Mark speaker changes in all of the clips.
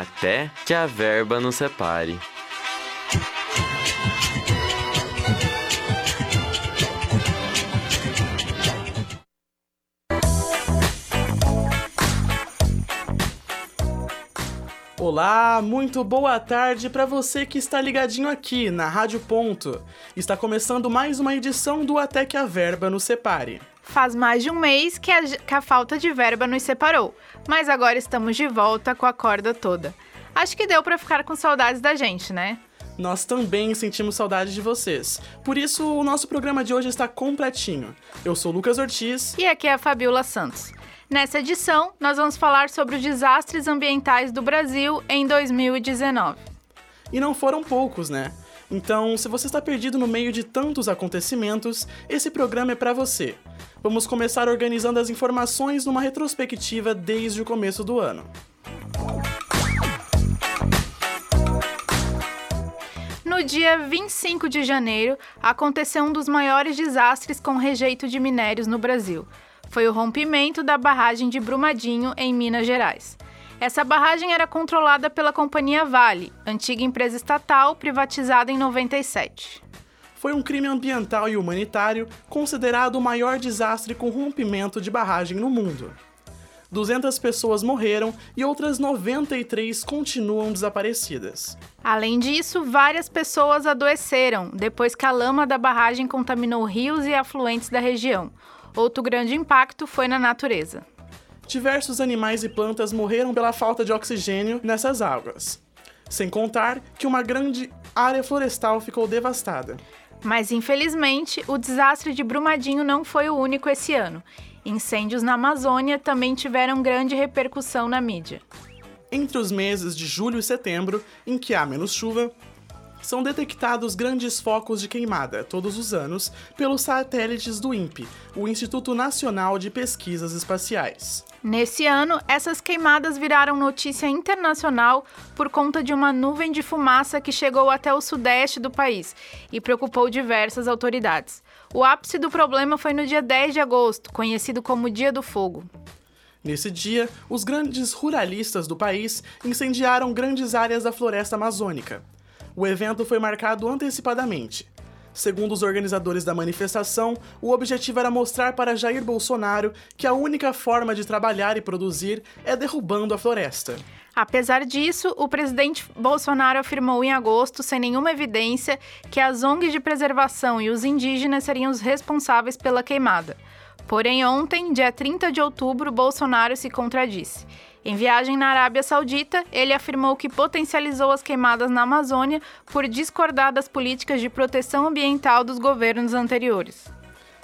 Speaker 1: até que a verba nos separe.
Speaker 2: Olá, muito boa tarde para você que está ligadinho aqui na Rádio Ponto. Está começando mais uma edição do Até que a Verba nos Separe.
Speaker 3: Faz mais de um mês que a, que a falta de verba nos separou, mas agora estamos de volta com a corda toda. Acho que deu para ficar com saudades da gente, né?
Speaker 2: Nós também sentimos saudade de vocês. Por isso, o nosso programa de hoje está completinho. Eu sou Lucas Ortiz.
Speaker 3: E aqui é a Fabiola Santos. Nessa edição, nós vamos falar sobre os desastres ambientais do Brasil em 2019.
Speaker 2: E não foram poucos, né? Então, se você está perdido no meio de tantos acontecimentos, esse programa é para você. Vamos começar organizando as informações numa retrospectiva desde o começo do ano.
Speaker 3: No dia 25 de janeiro, aconteceu um dos maiores desastres com rejeito de minérios no Brasil. Foi o rompimento da barragem de Brumadinho, em Minas Gerais. Essa barragem era controlada pela companhia Vale, antiga empresa estatal privatizada em 97.
Speaker 2: Foi um crime ambiental e humanitário considerado o maior desastre com rompimento de barragem no mundo. 200 pessoas morreram e outras 93 continuam desaparecidas.
Speaker 3: Além disso, várias pessoas adoeceram depois que a lama da barragem contaminou rios e afluentes da região. Outro grande impacto foi na natureza.
Speaker 2: Diversos animais e plantas morreram pela falta de oxigênio nessas águas. Sem contar que uma grande área florestal ficou devastada.
Speaker 3: Mas infelizmente, o desastre de Brumadinho não foi o único esse ano. Incêndios na Amazônia também tiveram grande repercussão na mídia.
Speaker 2: Entre os meses de julho e setembro, em que há menos chuva, são detectados grandes focos de queimada todos os anos pelos satélites do INPE, o Instituto Nacional de Pesquisas Espaciais.
Speaker 3: Nesse ano, essas queimadas viraram notícia internacional por conta de uma nuvem de fumaça que chegou até o sudeste do país e preocupou diversas autoridades. O ápice do problema foi no dia 10 de agosto, conhecido como Dia do Fogo.
Speaker 2: Nesse dia, os grandes ruralistas do país incendiaram grandes áreas da floresta amazônica. O evento foi marcado antecipadamente. Segundo os organizadores da manifestação, o objetivo era mostrar para Jair Bolsonaro que a única forma de trabalhar e produzir é derrubando a floresta.
Speaker 3: Apesar disso, o presidente Bolsonaro afirmou em agosto, sem nenhuma evidência, que as ONGs de preservação e os indígenas seriam os responsáveis pela queimada. Porém, ontem, dia 30 de outubro, Bolsonaro se contradisse. Em viagem na Arábia Saudita, ele afirmou que potencializou as queimadas na Amazônia por discordar das políticas de proteção ambiental dos governos anteriores.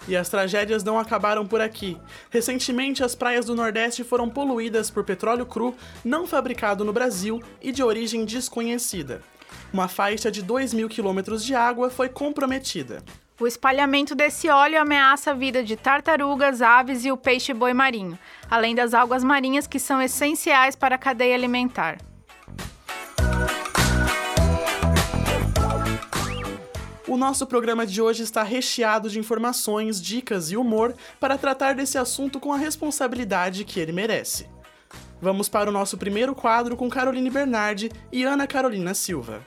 Speaker 2: E as tragédias não acabaram por aqui. Recentemente, as praias do Nordeste foram poluídas por petróleo cru não fabricado no Brasil e de origem desconhecida. Uma faixa de 2 mil quilômetros de água foi comprometida.
Speaker 3: O espalhamento desse óleo ameaça a vida de tartarugas, aves e o peixe-boi marinho, além das algas marinhas que são essenciais para a cadeia alimentar.
Speaker 2: O nosso programa de hoje está recheado de informações, dicas e humor para tratar desse assunto com a responsabilidade que ele merece. Vamos para o nosso primeiro quadro com Caroline Bernardi e Ana Carolina Silva.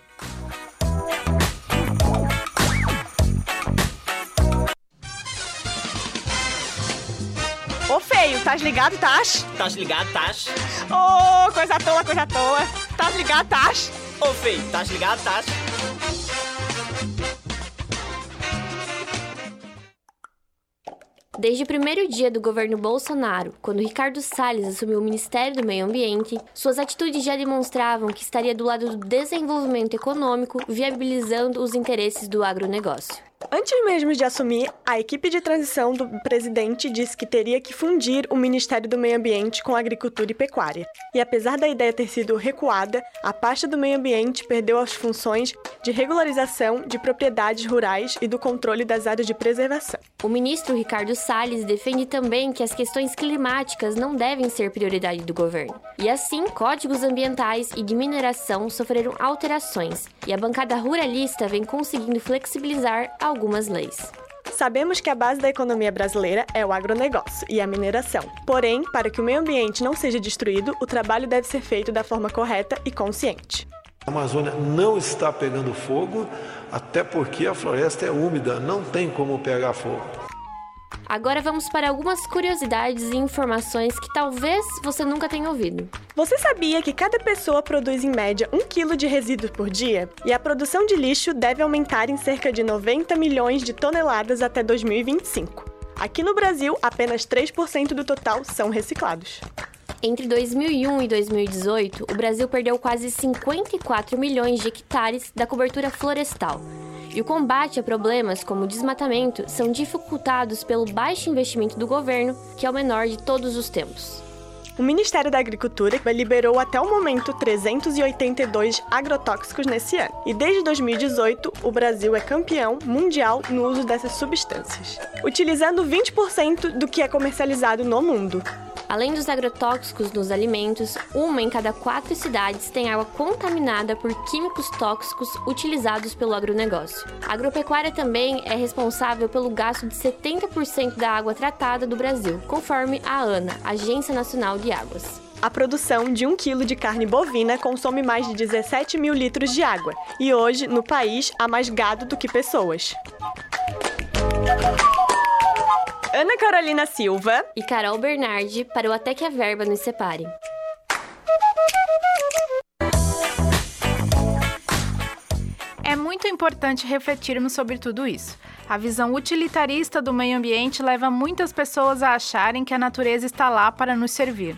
Speaker 4: Tás ligado, tás?
Speaker 5: Tás ligado, tás?
Speaker 4: Ô, coisa toa, coisa toa. Tás ligado, tás?
Speaker 5: Ô feio, tás ligado, tás?
Speaker 6: Desde o primeiro dia do governo Bolsonaro, quando Ricardo Salles assumiu o Ministério do Meio Ambiente, suas atitudes já demonstravam que estaria do lado do desenvolvimento econômico, viabilizando os interesses do agronegócio.
Speaker 4: Antes mesmo de assumir, a equipe de transição do presidente disse que teria que fundir o Ministério do Meio Ambiente com Agricultura e Pecuária. E apesar da ideia ter sido recuada, a pasta do Meio Ambiente perdeu as funções de regularização de propriedades rurais e do controle das áreas de preservação.
Speaker 6: O ministro Ricardo Salles defende também que as questões climáticas não devem ser prioridade do governo. E assim, códigos ambientais e de mineração sofreram alterações, e a bancada ruralista vem conseguindo flexibilizar algumas leis.
Speaker 4: Sabemos que a base da economia brasileira é o agronegócio e a mineração. Porém, para que o meio ambiente não seja destruído, o trabalho deve ser feito da forma correta e consciente.
Speaker 7: A Amazônia não está pegando fogo, até porque a floresta é úmida, não tem como pegar fogo.
Speaker 6: Agora vamos para algumas curiosidades e informações que talvez você nunca tenha ouvido.
Speaker 4: Você sabia que cada pessoa produz em média 1 kg de resíduos por dia? E a produção de lixo deve aumentar em cerca de 90 milhões de toneladas até 2025. Aqui no Brasil, apenas 3% do total são reciclados.
Speaker 6: Entre 2001 e 2018, o Brasil perdeu quase 54 milhões de hectares da cobertura florestal. E o combate a problemas como o desmatamento são dificultados pelo baixo investimento do governo, que é o menor de todos os tempos.
Speaker 4: O Ministério da Agricultura liberou até o momento 382 agrotóxicos nesse ano. E desde 2018, o Brasil é campeão mundial no uso dessas substâncias, utilizando 20% do que é comercializado no mundo.
Speaker 6: Além dos agrotóxicos nos alimentos, uma em cada quatro cidades tem água contaminada por químicos tóxicos utilizados pelo agronegócio. A agropecuária também é responsável pelo gasto de 70% da água tratada do Brasil, conforme a ANA, Agência Nacional de Águas.
Speaker 4: A produção de um quilo de carne bovina consome mais de 17 mil litros de água, e hoje, no país, há mais gado do que pessoas. Ana Carolina Silva
Speaker 6: e Carol Bernardi para o Até que a Verba nos Separe.
Speaker 3: Importante refletirmos sobre tudo isso. A visão utilitarista do meio ambiente leva muitas pessoas a acharem que a natureza está lá para nos servir.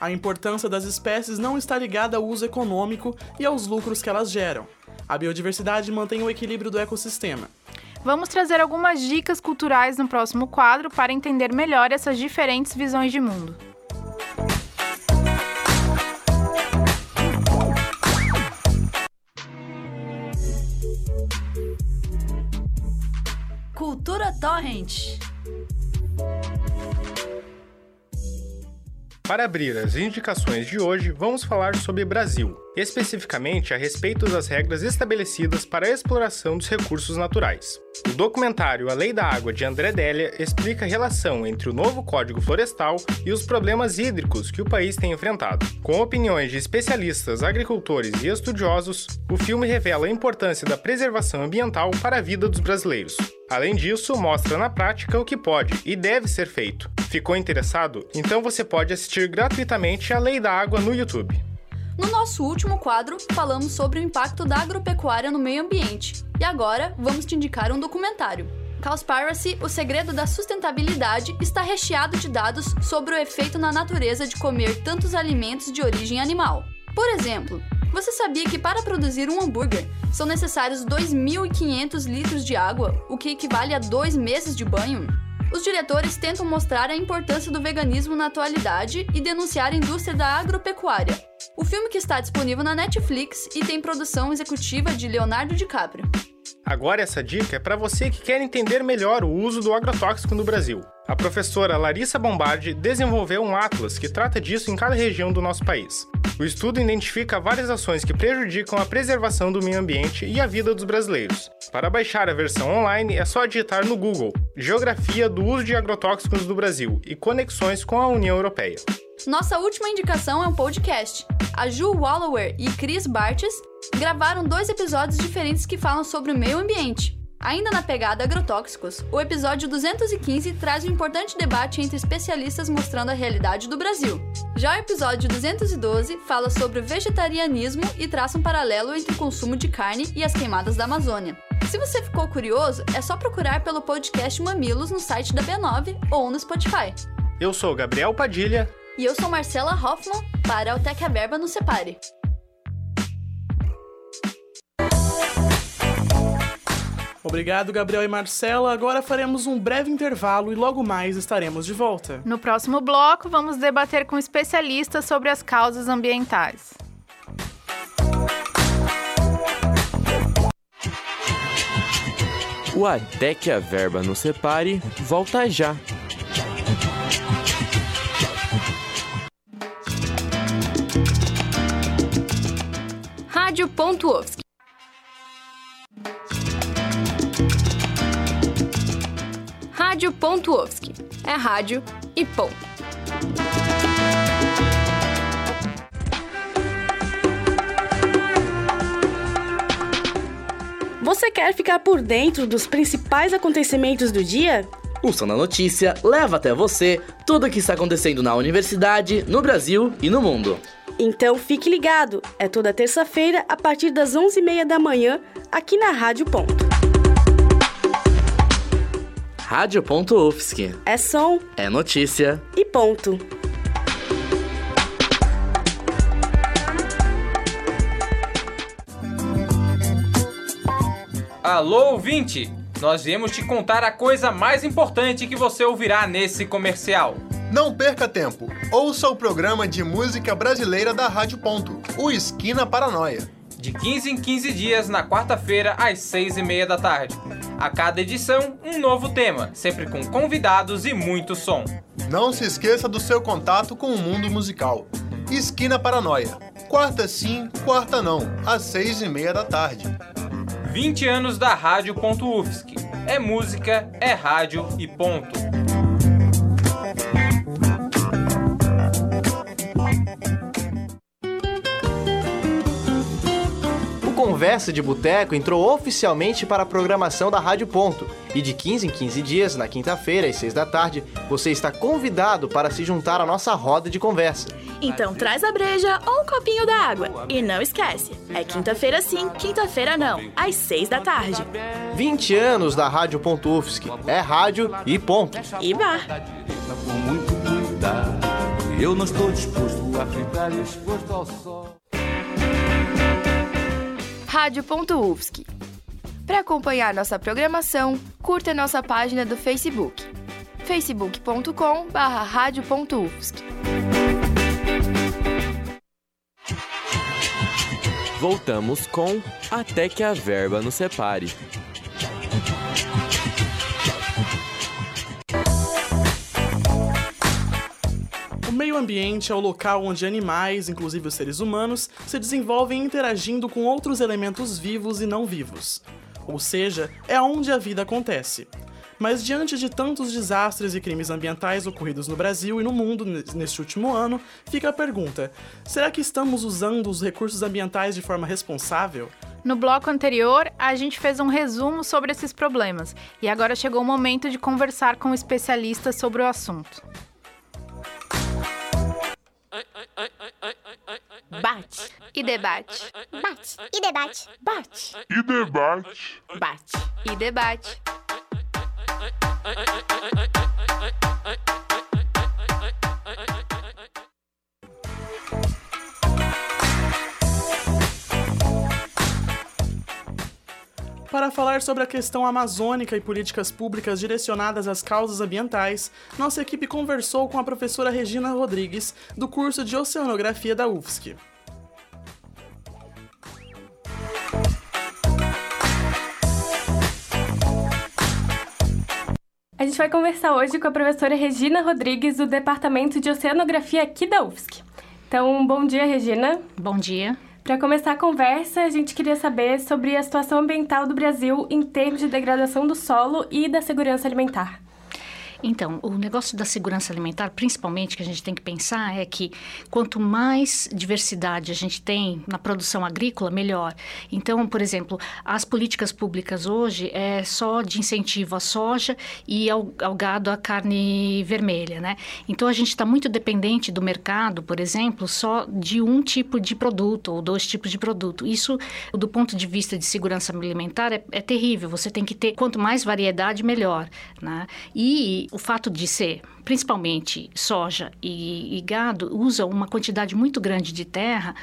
Speaker 2: A importância das espécies não está ligada ao uso econômico e aos lucros que elas geram. A biodiversidade mantém o equilíbrio do ecossistema.
Speaker 3: Vamos trazer algumas dicas culturais no próximo quadro para entender melhor essas diferentes visões de mundo.
Speaker 8: Cultura Torrent.
Speaker 9: Para abrir as indicações de hoje, vamos falar sobre Brasil, especificamente a respeito das regras estabelecidas para a exploração dos recursos naturais. O documentário A Lei da Água de André Délia explica a relação entre o novo Código Florestal e os problemas hídricos que o país tem enfrentado. Com opiniões de especialistas, agricultores e estudiosos, o filme revela a importância da preservação ambiental para a vida dos brasileiros. Além disso, mostra na prática o que pode e deve ser feito. Ficou interessado? Então você pode assistir gratuitamente A Lei da Água no YouTube.
Speaker 8: No nosso último quadro, falamos sobre o impacto da agropecuária no meio ambiente. E agora, vamos te indicar um documentário. Cowspiracy, o segredo da sustentabilidade, está recheado de dados sobre o efeito na natureza de comer tantos alimentos de origem animal. Por exemplo, você sabia que para produzir um hambúrguer são necessários 2.500 litros de água, o que equivale a dois meses de banho? Os diretores tentam mostrar a importância do veganismo na atualidade e denunciar a indústria da agropecuária. O filme que está disponível na Netflix e tem produção executiva de Leonardo DiCaprio.
Speaker 9: Agora essa dica é para você que quer entender melhor o uso do agrotóxico no Brasil. A professora Larissa Bombardi desenvolveu um atlas que trata disso em cada região do nosso país. O estudo identifica várias ações que prejudicam a preservação do meio ambiente e a vida dos brasileiros. Para baixar a versão online é só digitar no Google Geografia do uso de agrotóxicos do Brasil e conexões com a União Europeia.
Speaker 8: Nossa última indicação é um podcast. A Ju Wallower e Chris Bartes gravaram dois episódios diferentes que falam sobre o meio ambiente. Ainda na pegada agrotóxicos, o episódio 215 traz um importante debate entre especialistas mostrando a realidade do Brasil. Já o episódio 212 fala sobre o vegetarianismo e traça um paralelo entre o consumo de carne e as queimadas da Amazônia. Se você ficou curioso, é só procurar pelo podcast Mamilos no site da B9 ou no Spotify.
Speaker 9: Eu sou Gabriel Padilha.
Speaker 8: E eu sou Marcela Hoffman para o Tec Verba no Separe.
Speaker 2: Obrigado, Gabriel e Marcela. Agora faremos um breve intervalo e logo mais estaremos de volta.
Speaker 3: No próximo bloco, vamos debater com especialistas sobre as causas ambientais.
Speaker 1: O Até que a Verba nos Separe volta já.
Speaker 10: Rádio Pontuovski. Rádio.UFSC. É rádio e ponto.
Speaker 11: Você quer ficar por dentro dos principais acontecimentos do dia?
Speaker 12: O Som da Notícia leva até você tudo o que está acontecendo na universidade, no Brasil e no mundo.
Speaker 11: Então fique ligado, é toda terça-feira a partir das 11h30 da manhã, aqui na Rádio Ponto.
Speaker 12: Rádio.UFSC.
Speaker 11: É som.
Speaker 12: É notícia.
Speaker 11: E ponto.
Speaker 13: Alô, ouvinte! Nós viemos te contar a coisa mais importante que você ouvirá nesse comercial.
Speaker 14: Não perca tempo. Ouça o programa de música brasileira da Rádio Ponto, o Esquina Paranoia.
Speaker 13: De 15 em 15 dias, na quarta-feira, às 6 e meia da tarde. A cada edição, um novo tema, sempre com convidados e muito som.
Speaker 14: Não se esqueça do seu contato com o mundo musical. Esquina Paranoia. Quarta sim, quarta não, às 6 e meia da tarde.
Speaker 13: 20 anos da Rádio.UFSC. É música, é rádio e ponto.
Speaker 15: Conversa de Boteco entrou oficialmente para a programação da Rádio Ponto. E de 15 em 15 dias, na quinta-feira, às 6 da tarde, você está convidado para se juntar à nossa roda de conversa.
Speaker 16: Então traz a breja ou um copinho da água. E não esquece, é quinta-feira sim, quinta-feira não, às 6 da tarde.
Speaker 15: 20 anos da Rádio Ufsc. É rádio e ponto.
Speaker 16: E bar.
Speaker 17: Eu não estou disposto a ficar exposto ao sol.
Speaker 10: Rádio.UFSC. Para acompanhar nossa programação, curta nossa página do Facebook, facebook.com/radio.ufsc.
Speaker 1: Voltamos com Até que a verba nos separe.
Speaker 2: Meio ambiente é o local onde animais, inclusive os seres humanos, se desenvolvem interagindo com outros elementos vivos e não vivos. Ou seja, é onde a vida acontece. Mas diante de tantos desastres e crimes ambientais ocorridos no Brasil e no mundo neste último ano, fica a pergunta: será que estamos usando os recursos ambientais de forma responsável?
Speaker 3: No bloco anterior, a gente fez um resumo sobre esses problemas e agora chegou o momento de conversar com especialistas sobre o assunto.
Speaker 10: E debate.
Speaker 18: Bate e debate.
Speaker 10: Bate
Speaker 19: e debate.
Speaker 10: Bate e debate.
Speaker 2: Para falar sobre a questão amazônica e políticas públicas direcionadas às causas ambientais, nossa equipe conversou com a professora Regina Rodrigues, do curso de Oceanografia da UFSC.
Speaker 20: A gente vai conversar hoje com a professora Regina Rodrigues, do Departamento de Oceanografia aqui da UFSC. Então, bom dia, Regina.
Speaker 21: Bom dia.
Speaker 20: Para começar a conversa, a gente queria saber sobre a situação ambiental do Brasil em termos de degradação do solo e da segurança alimentar.
Speaker 21: Então, o negócio da segurança alimentar, principalmente, que a gente tem que pensar é que quanto mais diversidade a gente tem na produção agrícola, melhor. Então, por exemplo, as políticas públicas hoje é só de incentivo à soja e ao, ao gado à carne vermelha, né? Então, a gente está muito dependente do mercado, por exemplo, só de um tipo de produto ou dois tipos de produto. Isso, do ponto de vista de segurança alimentar, é, é terrível. Você tem que ter quanto mais variedade, melhor, né? E o fato de ser principalmente soja e, e gado usa uma quantidade muito grande de terra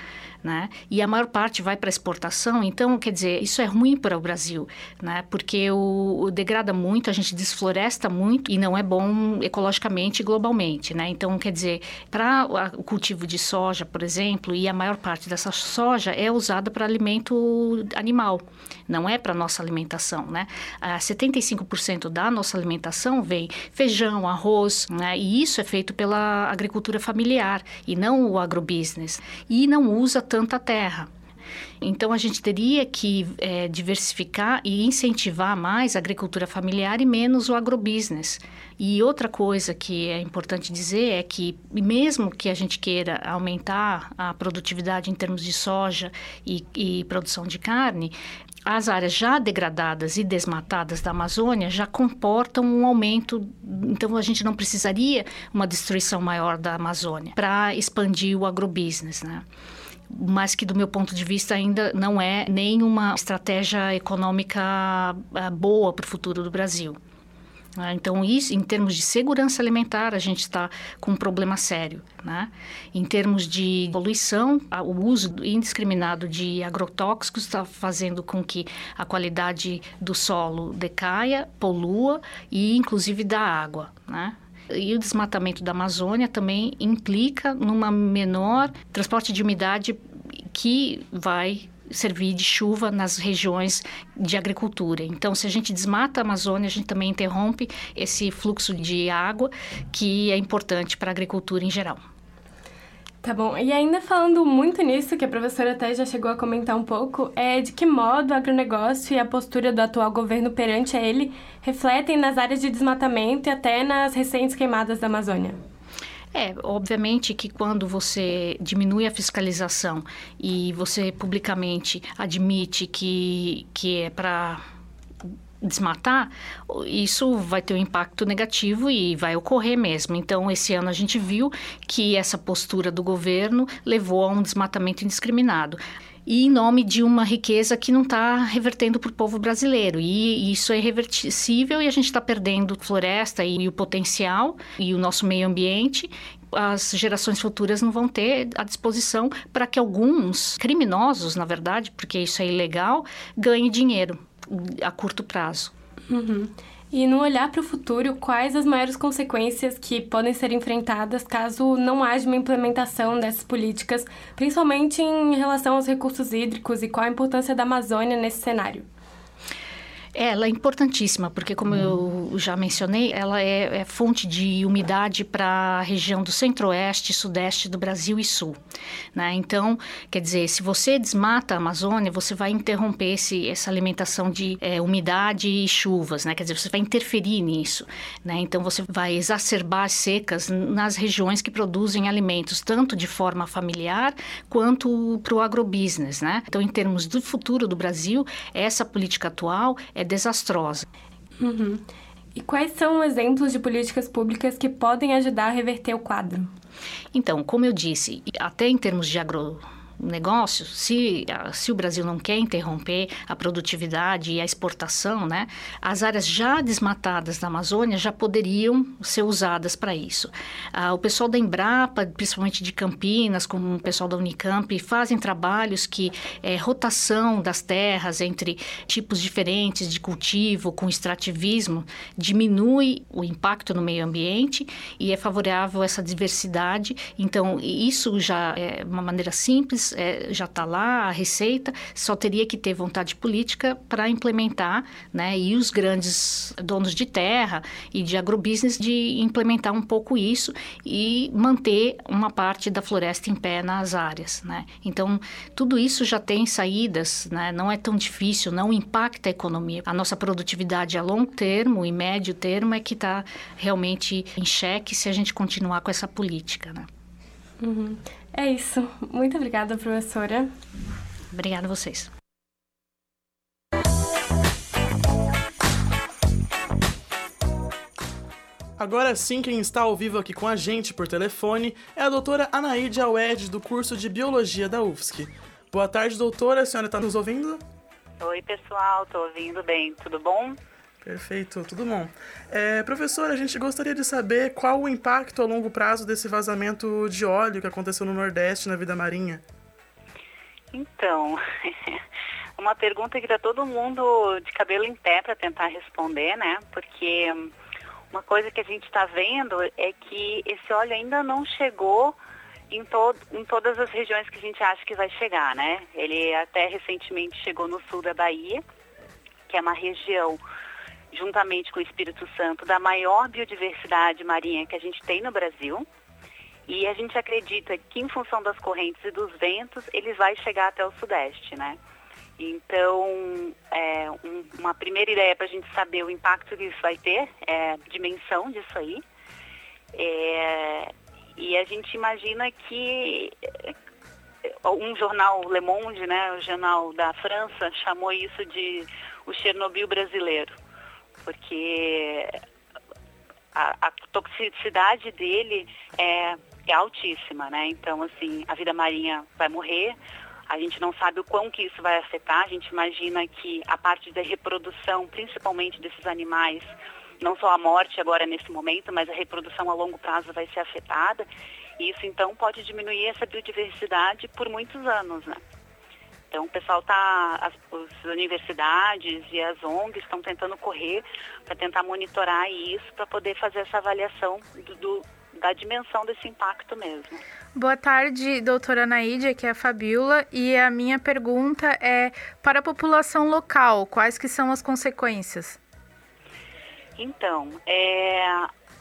Speaker 21: né? E a maior parte vai para exportação, então, quer dizer, isso é ruim para o Brasil, né? Porque o, o, degrada muito, a gente desfloresta muito e não é bom ecologicamente e globalmente, né? Então, quer dizer, para o cultivo de soja, por exemplo, e a maior parte dessa soja é usada para alimento animal, não é para nossa alimentação, né? Ah, 75% da nossa alimentação vem feijão, arroz, né? E isso é feito pela agricultura familiar e não o agrobusiness. E não usa tanta terra. Então a gente teria que é, diversificar e incentivar mais a agricultura familiar e menos o agrobusiness. E outra coisa que é importante dizer é que, mesmo que a gente queira aumentar a produtividade em termos de soja e, e produção de carne, as áreas já degradadas e desmatadas da Amazônia já comportam um aumento, então a gente não precisaria uma destruição maior da Amazônia para expandir o agrobusiness, né? Mas que do meu ponto de vista ainda não é nenhuma estratégia econômica ah, boa para o futuro do Brasil. Né? Então, isso, em termos de segurança alimentar, a gente está com um problema sério. Né? Em termos de poluição, o uso indiscriminado de agrotóxicos está fazendo com que a qualidade do solo decaia, polua e, inclusive, da água. Né? E o desmatamento da Amazônia também implica numa menor transporte de umidade que vai servir de chuva nas regiões de agricultura. Então, se a gente desmata a Amazônia, a gente também interrompe esse fluxo de água que é importante para a agricultura em geral.
Speaker 20: Tá bom. E ainda falando muito nisso, que a professora até já chegou a comentar um pouco, é de que modo o agronegócio e a postura do atual governo perante a ele refletem nas áreas de desmatamento e até nas recentes queimadas da Amazônia?
Speaker 21: É, obviamente que quando você diminui a fiscalização e você publicamente admite que, que é para desmatar, isso vai ter um impacto negativo e vai ocorrer mesmo. Então, esse ano a gente viu que essa postura do governo levou a um desmatamento indiscriminado e em nome de uma riqueza que não está revertendo para o povo brasileiro. E isso é irreversível e a gente está perdendo floresta e, e o potencial e o nosso meio ambiente as gerações futuras não vão ter à disposição para que alguns criminosos, na verdade, porque isso é ilegal, ganhem dinheiro a curto prazo.
Speaker 20: Uhum. E no olhar para o futuro, quais as maiores consequências que podem ser enfrentadas caso não haja uma implementação dessas políticas, principalmente em relação aos recursos hídricos e qual a importância da Amazônia nesse cenário?
Speaker 21: Ela é importantíssima, porque, como eu já mencionei, ela é, é fonte de umidade para a região do centro-oeste, sudeste do Brasil e sul. Né? Então, quer dizer, se você desmata a Amazônia, você vai interromper esse, essa alimentação de é, umidade e chuvas, né? quer dizer, você vai interferir nisso. Né? Então, você vai exacerbar as secas nas regiões que produzem alimentos, tanto de forma familiar quanto para o agrobusiness. Né? Então, em termos do futuro do Brasil, essa política atual é desastrosa.
Speaker 20: Uhum. E quais são exemplos de políticas públicas que podem ajudar a reverter o quadro?
Speaker 21: Então, como eu disse, até em termos de agro negócio, se, se o Brasil não quer interromper a produtividade e a exportação, né, as áreas já desmatadas da Amazônia já poderiam ser usadas para isso. Ah, o pessoal da Embrapa, principalmente de Campinas, como o pessoal da Unicamp, fazem trabalhos que é, rotação das terras entre tipos diferentes de cultivo, com extrativismo, diminui o impacto no meio ambiente e é favorável a essa diversidade. Então, isso já é uma maneira simples é, já está lá, a receita, só teria que ter vontade política para implementar, né? E os grandes donos de terra e de agrobusiness de implementar um pouco isso e manter uma parte da floresta em pé nas áreas, né? Então, tudo isso já tem saídas, né? Não é tão difícil, não impacta a economia. A nossa produtividade a longo termo e médio termo é que está realmente em xeque se a gente continuar com essa política, né?
Speaker 20: Uhum. É isso. Muito obrigada, professora.
Speaker 21: Obrigada a vocês.
Speaker 2: Agora sim, quem está ao vivo aqui com a gente por telefone é a doutora Anaíde Awed, do curso de Biologia da UFSC. Boa tarde, doutora. A senhora está nos ouvindo?
Speaker 18: Oi, pessoal. Estou ouvindo bem. Tudo bom?
Speaker 2: Perfeito, tudo bom. É, professor, a gente gostaria de saber qual o impacto a longo prazo desse vazamento de óleo que aconteceu no Nordeste na vida marinha.
Speaker 18: Então, uma pergunta que está todo mundo de cabelo em pé para tentar responder, né? Porque uma coisa que a gente está vendo é que esse óleo ainda não chegou em, to em todas as regiões que a gente acha que vai chegar, né? Ele até recentemente chegou no sul da Bahia, que é uma região juntamente com o Espírito Santo, da maior biodiversidade marinha que a gente tem no Brasil. E a gente acredita que em função das correntes e dos ventos, ele vai chegar até o sudeste, né? Então, é, um, uma primeira ideia para a gente saber o impacto que isso vai ter, é dimensão disso aí. É, e a gente imagina que um jornal Le Monde, né, o jornal da França, chamou isso de o Chernobyl brasileiro, porque a, a toxicidade dele é, é altíssima, né? Então, assim, a vida marinha vai morrer, a gente não sabe o quão que isso vai afetar. A gente imagina que a parte da reprodução, principalmente desses animais, não só a morte agora nesse momento, mas a reprodução a longo prazo vai ser afetada. E isso então pode diminuir essa biodiversidade por muitos anos, né? Então o pessoal tá, as, as universidades e as ONGs estão tentando correr para tentar monitorar isso, para poder fazer essa avaliação do, do da dimensão desse impacto mesmo.
Speaker 3: Boa tarde, doutora Naide, aqui é a Fabiola, e a minha pergunta é, para a população local, quais que são as consequências?
Speaker 18: Então, é,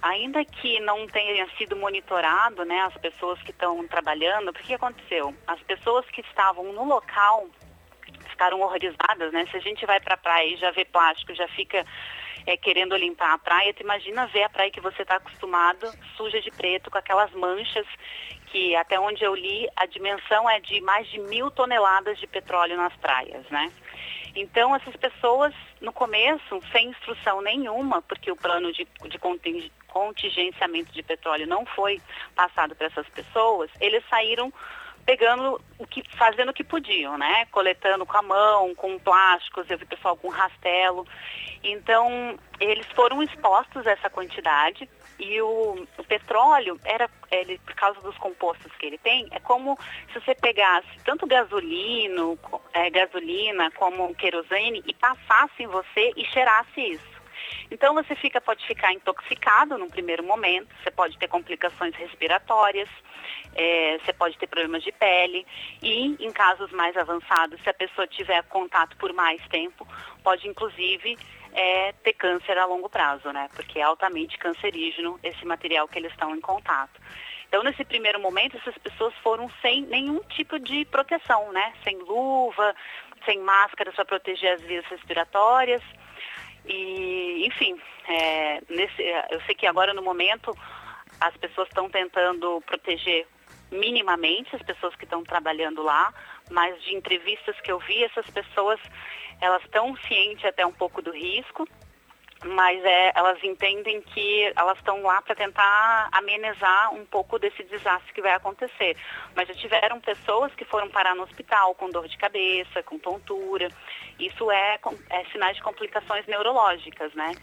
Speaker 18: ainda que não tenha sido monitorado, né, as pessoas que estão trabalhando, o que aconteceu? As pessoas que estavam no local ficaram horrorizadas, né? Se a gente vai para a praia e já vê plástico, já fica é, querendo limpar a praia, tu imagina ver a praia que você está acostumado suja de preto, com aquelas manchas que até onde eu li a dimensão é de mais de mil toneladas de petróleo nas praias, né? Então essas pessoas no começo sem instrução nenhuma, porque o plano de, de contingenciamento de petróleo não foi passado para essas pessoas, eles saíram pegando o que, fazendo o que podiam, né? Coletando com a mão, com plásticos, eu vi pessoal com rastelo. Então, eles foram expostos a essa quantidade e o, o, petróleo era, ele, por causa dos compostos que ele tem, é como se você pegasse tanto gasolino, é, gasolina como querosene e passasse em você e cheirasse isso. Então você fica, pode ficar intoxicado num primeiro momento, você pode ter complicações respiratórias, é, você pode ter problemas de pele e, em casos mais avançados, se a pessoa tiver contato por mais tempo, pode inclusive é, ter câncer a longo prazo, né? Porque é altamente cancerígeno esse material que eles estão em contato. Então, nesse primeiro momento, essas pessoas foram sem nenhum tipo de proteção, né? Sem luva, sem máscara para proteger as vias respiratórias. E, enfim, é, nesse, eu sei que agora no momento as pessoas estão tentando proteger minimamente as pessoas que estão trabalhando lá, mas de entrevistas que eu vi, essas pessoas elas estão cientes até um pouco do risco, mas é, elas entendem que elas estão lá para tentar amenizar um pouco desse desastre que vai acontecer. Mas já tiveram pessoas que foram parar no hospital com dor de cabeça, com tontura. Isso é, é sinais de complicações neurológicas, né?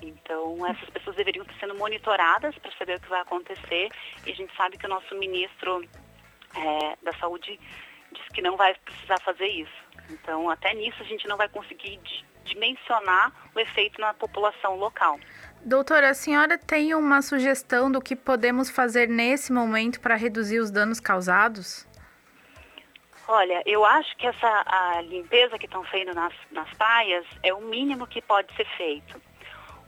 Speaker 18: Então, essas pessoas deveriam estar sendo monitoradas para saber o que vai acontecer. E a gente sabe que o nosso ministro é, da Saúde disse que não vai precisar fazer isso. Então, até nisso a gente não vai conseguir dimensionar o efeito na população local.
Speaker 3: Doutora, a senhora tem uma sugestão do que podemos fazer nesse momento para reduzir os danos causados?
Speaker 18: Olha, eu acho que essa a limpeza que estão fazendo nas, nas praias é o mínimo que pode ser feito.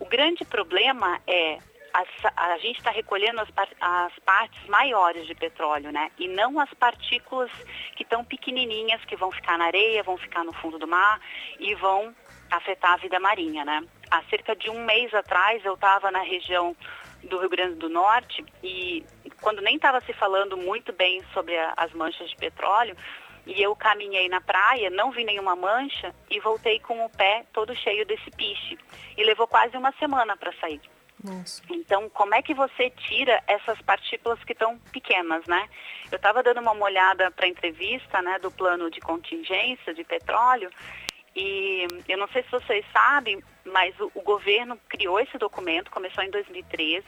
Speaker 18: O grande problema é a, a gente está recolhendo as, as, partes maiores de petróleo, né? E não as partículas que estão pequenininhas, que vão ficar na areia, vão ficar no fundo do mar e vão afetar a vida marinha, né? Há cerca de um mês atrás eu estava na região do Rio Grande do Norte e quando nem estava se falando muito bem sobre a, as manchas de petróleo, e eu caminhei na praia, não vi nenhuma mancha e voltei com o pé todo cheio desse piche. E levou quase uma semana para sair. Nossa. Então, como é que você tira essas partículas que estão pequenas, né? Eu estava dando uma olhada para a entrevista, né, do plano de contingência de petróleo e eu não sei se vocês sabem, mas o, o governo criou esse documento, começou em 2013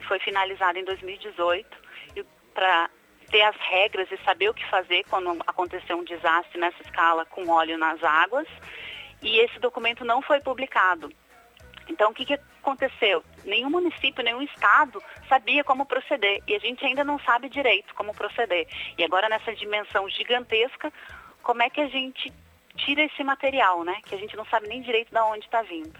Speaker 18: e foi finalizado em 2018 para ter as regras e saber o que fazer quando acontecer um desastre nessa escala com óleo nas águas. E esse documento não foi publicado. Então, o que, que aconteceu? Nenhum município, nenhum estado sabia como proceder e a gente ainda não sabe direito como proceder. E agora, nessa dimensão gigantesca, como é que a gente tira esse material, né? Que a gente não sabe nem direito de onde está vindo.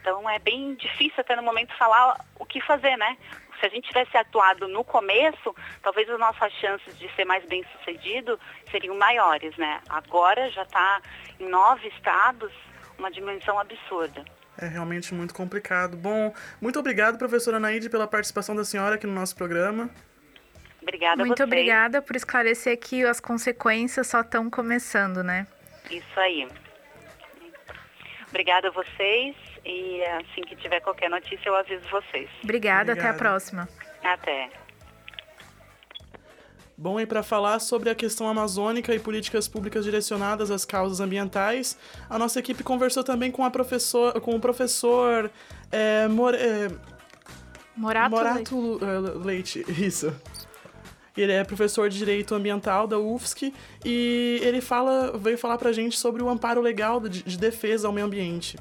Speaker 18: Então, é bem difícil até no momento falar o que fazer, né? Se a gente tivesse atuado no começo, talvez as nossas chances de ser mais bem sucedido seriam maiores, né? Agora já está em nove estados, uma dimensão absurda.
Speaker 2: É realmente muito complicado. Bom, muito obrigado, professora Naide, pela participação da senhora aqui no nosso programa.
Speaker 18: Obrigada
Speaker 3: Muito
Speaker 18: a vocês.
Speaker 3: obrigada por esclarecer que as consequências só estão começando, né?
Speaker 18: Isso aí. Obrigada a vocês e assim que tiver qualquer notícia eu aviso vocês.
Speaker 3: Obrigada, até a
Speaker 2: Obrigado.
Speaker 3: próxima.
Speaker 18: Até.
Speaker 2: Bom, e para falar sobre a questão amazônica e políticas públicas direcionadas às causas ambientais, a nossa equipe conversou também com, a professor, com o professor é, Mor, é,
Speaker 3: Morato,
Speaker 2: Morato eh, Leite. Isso. Ele é professor de Direito Ambiental da UFSC e ele fala, veio falar pra gente sobre o amparo legal de, de defesa ao meio ambiente.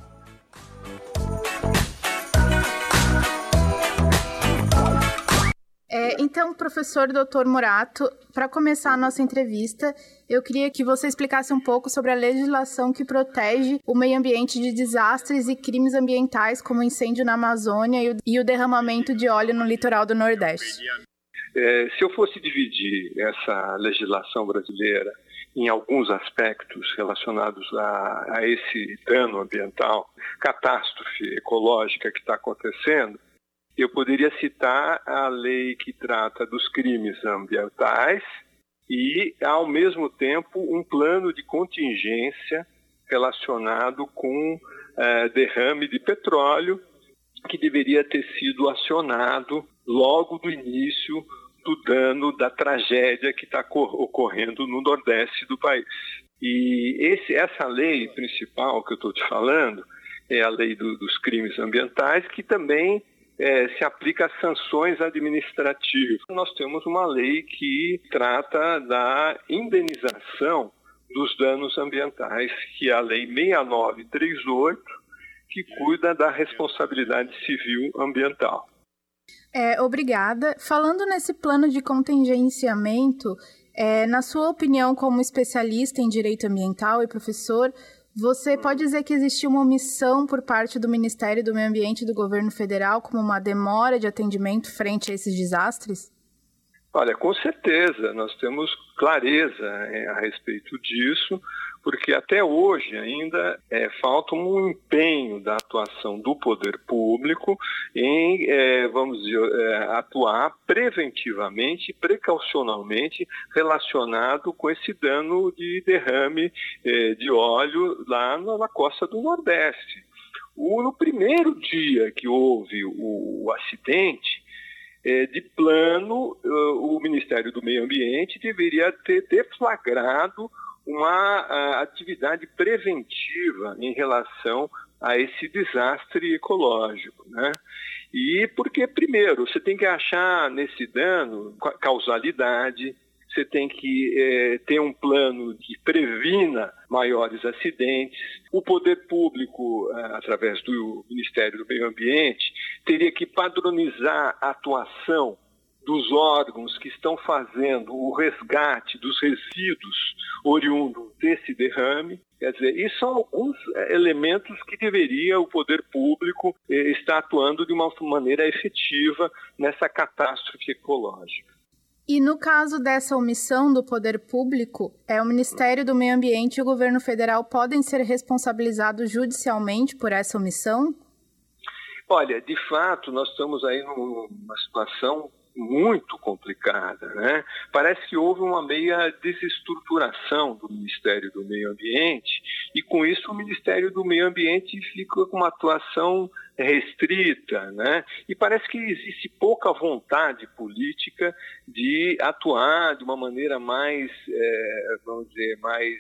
Speaker 3: É, então, professor Dr. Morato, para começar a nossa entrevista, eu queria que você explicasse um pouco sobre a legislação que protege o meio ambiente de desastres e crimes ambientais, como incêndio na Amazônia o, e o derramamento de óleo no litoral do Nordeste.
Speaker 19: É, se eu fosse dividir essa legislação brasileira em alguns aspectos relacionados a, a esse dano ambiental, catástrofe ecológica que está acontecendo, eu poderia citar a lei que trata dos crimes ambientais e, ao mesmo tempo, um plano de contingência relacionado com eh, derrame de petróleo que deveria ter sido acionado logo do início do dano da tragédia que está ocorrendo no nordeste do país. E esse, essa lei principal que eu estou te falando é a lei do, dos crimes ambientais, que também é, se aplica a sanções administrativas. Nós temos uma lei que trata da indenização dos danos ambientais, que é a Lei 6938, que cuida da responsabilidade civil ambiental.
Speaker 3: É, obrigada. Falando nesse plano de contingenciamento, é, na sua opinião, como especialista em direito ambiental e professor, você pode dizer que existiu uma omissão por parte do Ministério do Meio Ambiente e do governo federal, como uma demora de atendimento frente a esses desastres?
Speaker 19: Olha, com certeza, nós temos clareza é, a respeito disso, porque até hoje ainda é, falta um empenho da atuação do poder público em, é, vamos dizer, é, atuar preventivamente, precaucionalmente relacionado com esse dano de derrame é, de óleo lá na, costa do Nordeste. O, no primeiro dia que houve o, o acidente, é, de plano, o Ministério do Meio Ambiente deveria ter deflagrado uma atividade preventiva em relação a esse desastre ecológico, né? E porque, primeiro, você tem que achar nesse dano causalidade, você tem que é, ter um plano que previna maiores acidentes. O poder público, é, através do Ministério do Meio Ambiente, teria que padronizar a atuação dos órgãos que estão fazendo o resgate dos resíduos oriundos desse derrame. Quer dizer, isso são alguns elementos que deveria o poder público eh, estar atuando de uma maneira efetiva nessa catástrofe ecológica.
Speaker 3: E no caso dessa omissão do poder público, é o Ministério do Meio Ambiente e o governo federal podem ser responsabilizados judicialmente por essa omissão?
Speaker 19: Olha, de fato, nós estamos aí numa situação muito complicada, né? Parece que houve uma meia desestruturação do Ministério do Meio Ambiente e com isso o Ministério do Meio Ambiente fica com uma atuação restrita, né? E parece que existe pouca vontade política de atuar de uma maneira mais, é, vamos dizer, mais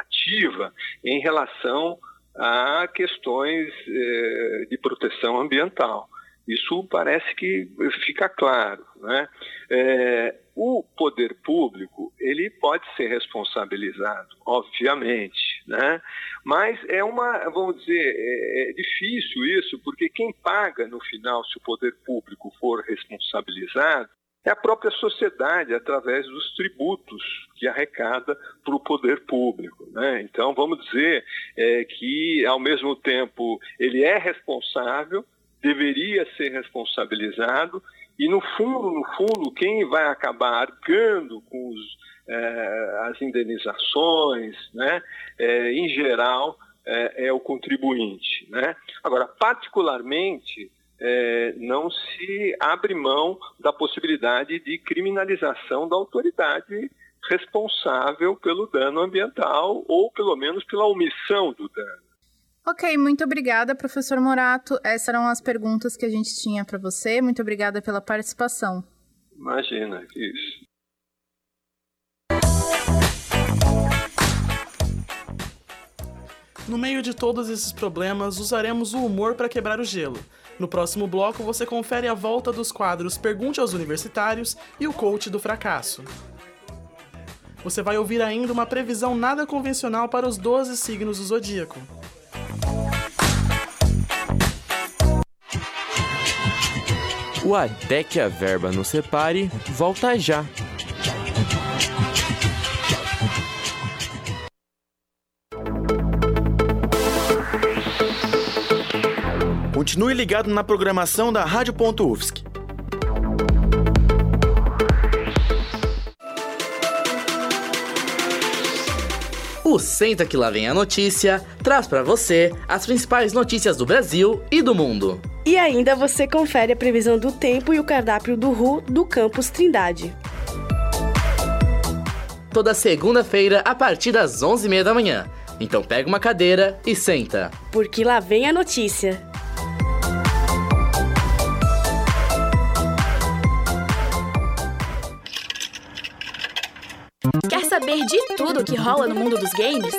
Speaker 19: ativa em relação a questões é, de proteção ambiental. Isso parece que fica claro. Né? É, o poder público ele pode ser responsabilizado, obviamente, né? mas é uma, vamos dizer, é, é difícil isso, porque quem paga no final, se o poder público for responsabilizado, é a própria sociedade, através dos tributos que arrecada para o poder público. Né? Então, vamos dizer é, que, ao mesmo tempo, ele é responsável, deveria ser responsabilizado e no fundo, no fundo, quem vai acabar arcando com os, eh, as indenizações, né, eh, em geral, eh, é o contribuinte. Né? Agora, particularmente, não se abre mão da possibilidade de criminalização da autoridade responsável pelo dano ambiental ou pelo menos pela omissão do dano.
Speaker 3: Ok, muito obrigada, professor Morato. Essas eram as perguntas que a gente tinha para você. Muito obrigada pela participação.
Speaker 19: Imagina, que isso.
Speaker 2: No meio de todos esses problemas, usaremos o humor para quebrar o gelo. No próximo bloco, você confere a volta dos quadros Pergunte aos Universitários e o Coach do Fracasso. Você vai ouvir ainda uma previsão nada convencional para os 12 signos do zodíaco.
Speaker 1: O Até que a Verba nos Separe volta já.
Speaker 22: Continue ligado na programação da Rádio.UFSC.
Speaker 12: O Senta que lá vem a notícia traz para você as principais notícias do Brasil e do mundo.
Speaker 11: E ainda você confere a previsão do tempo e o cardápio do RU do Campus Trindade.
Speaker 12: Toda segunda-feira a partir das 11h30 da manhã. Então pega uma cadeira e senta.
Speaker 11: Porque lá vem a notícia.
Speaker 16: Saber de tudo que rola no mundo dos games?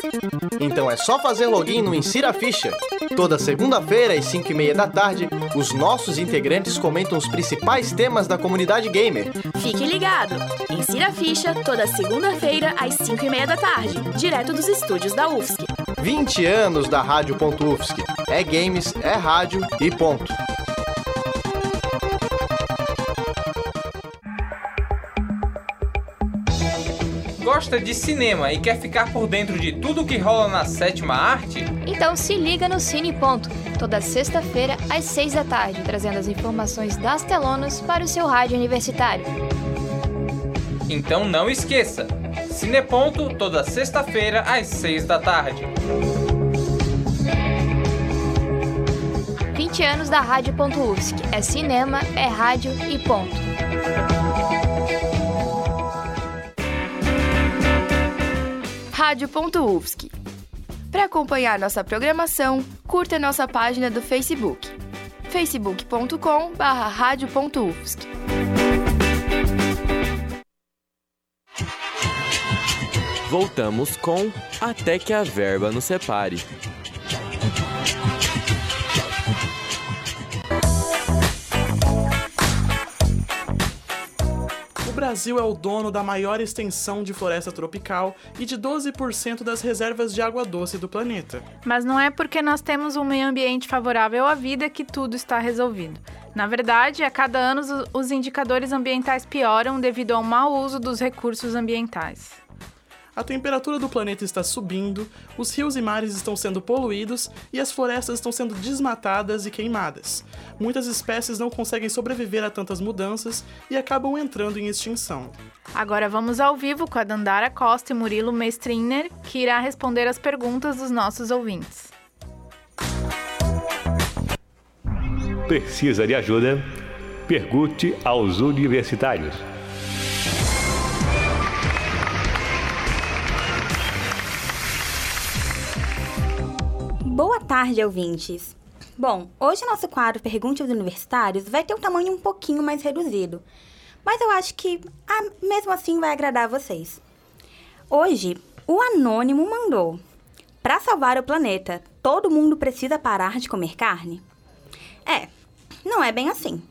Speaker 15: Então é só fazer login no Insira Ficha. Toda segunda-feira, às 5 e meia da tarde, os nossos integrantes comentam os principais temas da comunidade gamer.
Speaker 16: Fique ligado! Insira ficha toda segunda-feira, às 5 e meia da tarde, direto dos estúdios da UFSC.
Speaker 15: 20 anos da Rádio.UFSC. É games, é rádio e ponto.
Speaker 13: Gosta de cinema e quer ficar por dentro de tudo que rola na sétima arte?
Speaker 6: Então se liga no Cine Ponto, toda sexta-feira às seis da tarde, trazendo as informações das telonas para o seu rádio universitário.
Speaker 13: Então não esqueça! Cineponto, toda sexta-feira às seis da tarde.
Speaker 6: 20 anos da Rádio.UFSC. É cinema, é rádio e ponto.
Speaker 10: Rádio.UFSC. Para acompanhar nossa programação, curta nossa página do Facebook, facebook.com/radio.ufsc.
Speaker 1: Voltamos com Até que a Verba nos Separe.
Speaker 2: Brasil é o dono da maior extensão de floresta tropical e de 12% das reservas de água doce do planeta.
Speaker 3: Mas não é porque nós temos um meio ambiente favorável à vida que tudo está resolvido. Na verdade, a cada ano os- indicadores ambientais pioram devido ao mau uso dos recursos ambientais.
Speaker 2: A temperatura do planeta está subindo, os rios e mares estão sendo poluídos e as florestas estão sendo desmatadas e queimadas. Muitas espécies não conseguem sobreviver a tantas mudanças e acabam entrando em extinção.
Speaker 3: Agora vamos ao vivo com a Dandara Costa e Murilo Mestriner, que irá responder as perguntas dos nossos ouvintes.
Speaker 23: Precisa de ajuda? Pergunte aos universitários.
Speaker 24: Boa tarde, ouvintes. Bom, hoje nosso quadro Pergunte aos Universitários vai ter um tamanho um pouquinho mais reduzido, mas eu acho que ah, mesmo assim vai agradar a vocês. Hoje, o Anônimo mandou: Para salvar o planeta, todo mundo precisa parar de comer carne? É, não é bem assim.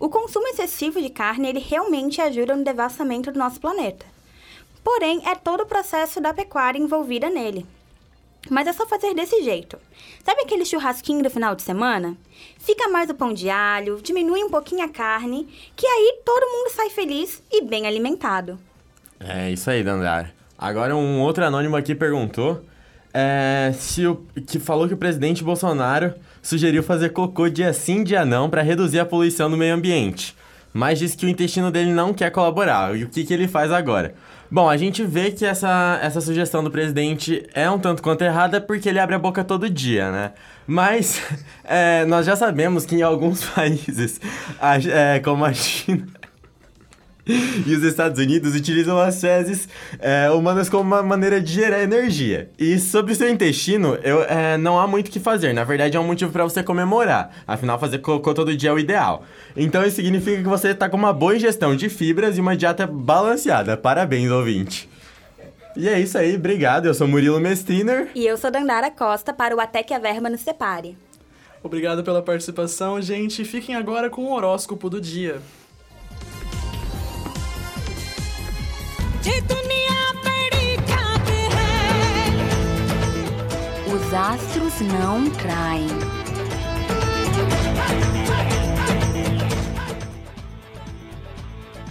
Speaker 24: O consumo excessivo de carne ele realmente ajuda no devastamento do nosso planeta. Porém, é todo o processo da pecuária envolvida nele. Mas é só fazer desse jeito. Sabe aquele churrasquinho do final de semana? Fica mais o pão de alho, diminui um pouquinho a carne, que aí todo mundo sai feliz e bem alimentado.
Speaker 25: É isso aí, Dandara. Agora um outro anônimo aqui perguntou é, se o, que falou que o presidente Bolsonaro
Speaker 1: sugeriu fazer cocô dia sim, dia não, para reduzir a poluição do meio ambiente. Mas disse que o intestino dele não quer colaborar. E o que, que ele faz agora? Bom, a gente vê que essa, essa sugestão do presidente é um tanto quanto errada porque ele abre a boca todo dia, né? Mas é, nós já sabemos que em alguns países, a, é, como a China e os Estados Unidos utilizam as fezes é, humanas como uma maneira de gerar energia. E sobre o seu intestino, eu, é, não há muito o que fazer. Na verdade, é um motivo para você comemorar. Afinal, fazer cocô todo dia é o ideal. Então, isso significa que você está com uma boa ingestão de fibras e uma dieta balanceada. Parabéns, ouvinte. E é isso aí, obrigado. Eu sou Murilo Mestriner.
Speaker 24: E eu sou Dandara Costa para o Até que a Verba nos Separe.
Speaker 2: Obrigado pela participação, gente. Fiquem agora com o horóscopo do dia.
Speaker 24: Os astros não traem.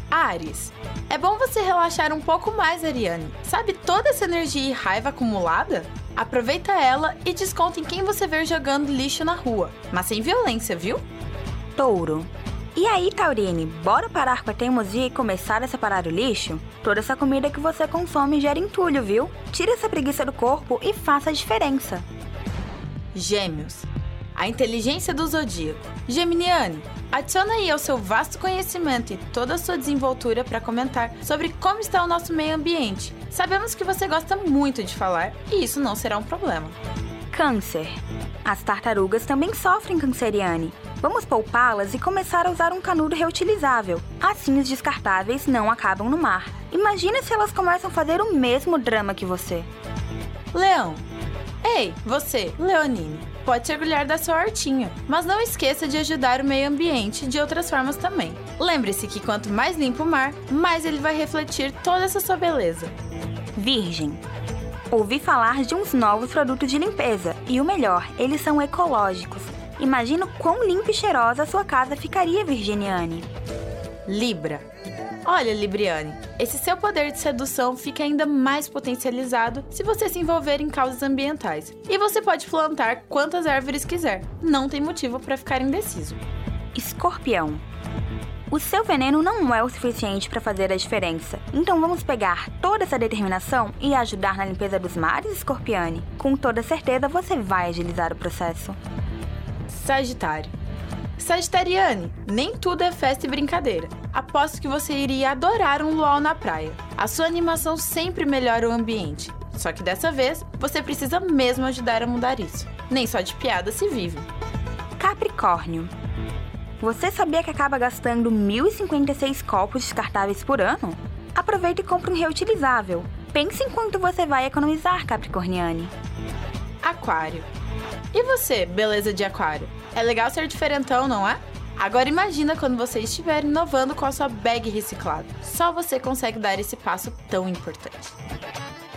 Speaker 10: Ares, é bom você relaxar um pouco mais, Ariane. Sabe toda essa energia e raiva acumulada? Aproveita ela e desconta em quem você ver jogando lixo na rua, mas sem violência, viu?
Speaker 24: Touro. E aí, Taurine, bora parar com a teimosia e começar a separar o lixo? Toda essa comida que você consome gera entulho, viu? Tira essa preguiça do corpo e faça a diferença.
Speaker 10: Gêmeos. A inteligência do zodíaco. Geminiane, adiciona aí ao seu vasto conhecimento e toda a sua desenvoltura para comentar sobre como está o nosso meio ambiente. Sabemos que você gosta muito de falar e isso não será um problema.
Speaker 24: Câncer. As tartarugas também sofrem canceriane. Vamos poupá-las e começar a usar um canudo reutilizável. Assim os descartáveis não acabam no mar. Imagina se elas começam a fazer o mesmo drama que você.
Speaker 10: Leão. Ei, você, Leonine, pode se orgulhar da sua hortinha, mas não esqueça de ajudar o meio ambiente de outras formas também. Lembre-se que quanto mais limpo o mar, mais ele vai refletir toda essa sua beleza.
Speaker 24: Virgem. Ouvi falar de uns novos produtos de limpeza e o melhor, eles são ecológicos. Imagina quão limpa e cheirosa a sua casa ficaria, Virginiane.
Speaker 10: Libra. Olha, Libriane, esse seu poder de sedução fica ainda mais potencializado se você se envolver em causas ambientais. E você pode plantar quantas árvores quiser. Não tem motivo para ficar indeciso.
Speaker 24: Escorpião. O seu veneno não é o suficiente para fazer a diferença. Então vamos pegar toda essa determinação e ajudar na limpeza dos mares, Escorpiane. Com toda certeza você vai agilizar o processo.
Speaker 10: Sagitário. Sagitariane, nem tudo é festa e brincadeira. Aposto que você iria adorar um luau na praia. A sua animação sempre melhora o ambiente. Só que dessa vez, você precisa mesmo ajudar a mudar isso. Nem só de piada se vive.
Speaker 24: Capricórnio. Você sabia que acaba gastando 1.056 copos descartáveis por ano? Aproveite e compre um reutilizável. Pense em quanto você vai economizar, Capricorniane.
Speaker 10: Aquário. E você, beleza de aquário? É legal ser diferentão, não é? Agora imagina quando você estiver inovando com a sua bag reciclada. Só você consegue dar esse passo tão importante.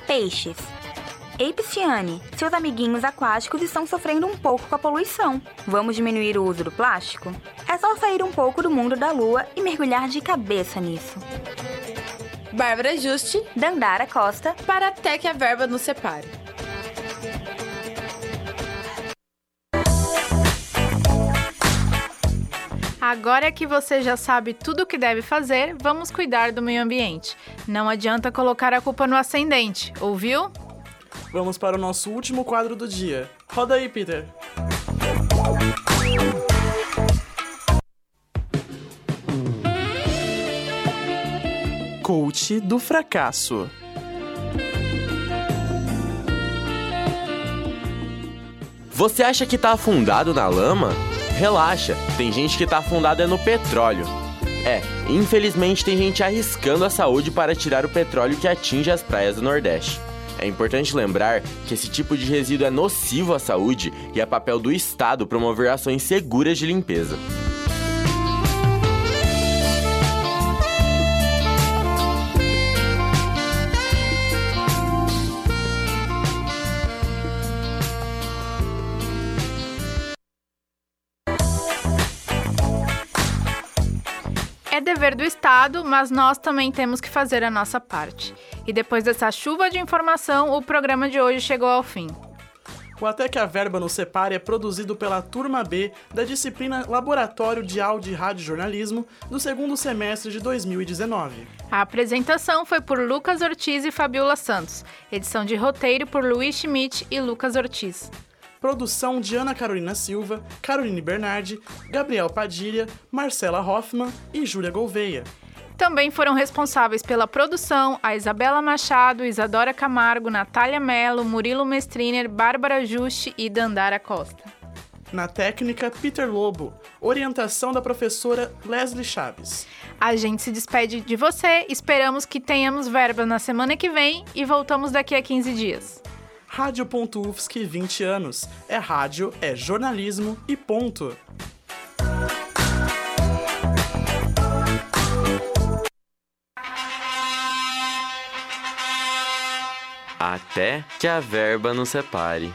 Speaker 24: Peixes. Ei, Pisciane, seus amiguinhos aquáticos estão sofrendo um pouco com a poluição. Vamos diminuir o uso do plástico? É só sair um pouco do mundo da lua e mergulhar de cabeça nisso.
Speaker 10: Bárbara Juste,
Speaker 24: Dandara Costa,
Speaker 10: para até que a verba nos separe.
Speaker 3: Agora que você já sabe tudo o que deve fazer, vamos cuidar do meio ambiente. Não adianta colocar a culpa no ascendente, ouviu?
Speaker 2: Vamos para o nosso último quadro do dia. Roda aí, Peter. Coach do fracasso.
Speaker 1: Você acha que tá afundado na lama? Relaxa, tem gente que tá afundada no petróleo. É, infelizmente tem gente arriscando a saúde para tirar o petróleo que atinge as praias do Nordeste. É importante lembrar que esse tipo de resíduo é nocivo à saúde e é papel do Estado promover ações seguras de limpeza.
Speaker 3: É dever do Estado, mas nós também temos que fazer a nossa parte. E depois dessa chuva de informação, o programa de hoje chegou ao fim.
Speaker 2: O Até que a Verba nos Separe é produzido pela Turma B da disciplina Laboratório de Áudio e Rádio Jornalismo do segundo semestre de 2019.
Speaker 3: A apresentação foi por Lucas Ortiz e Fabiola Santos. Edição de roteiro por Luiz Schmidt e Lucas Ortiz.
Speaker 2: Produção de Ana Carolina Silva, Caroline Bernardi, Gabriel Padilha, Marcela Hoffman e Júlia Gouveia.
Speaker 3: Também foram responsáveis pela produção a Isabela Machado, Isadora Camargo, Natália Mello, Murilo Mestriner, Bárbara Juste e Dandara Costa.
Speaker 2: Na técnica, Peter Lobo. Orientação da professora Leslie Chaves.
Speaker 3: A gente se despede de você, esperamos que tenhamos verba na semana que vem e voltamos daqui a 15 dias.
Speaker 2: Rádio.UFSC 20 anos. É rádio, é jornalismo e ponto.
Speaker 26: Até que a verba nos separe.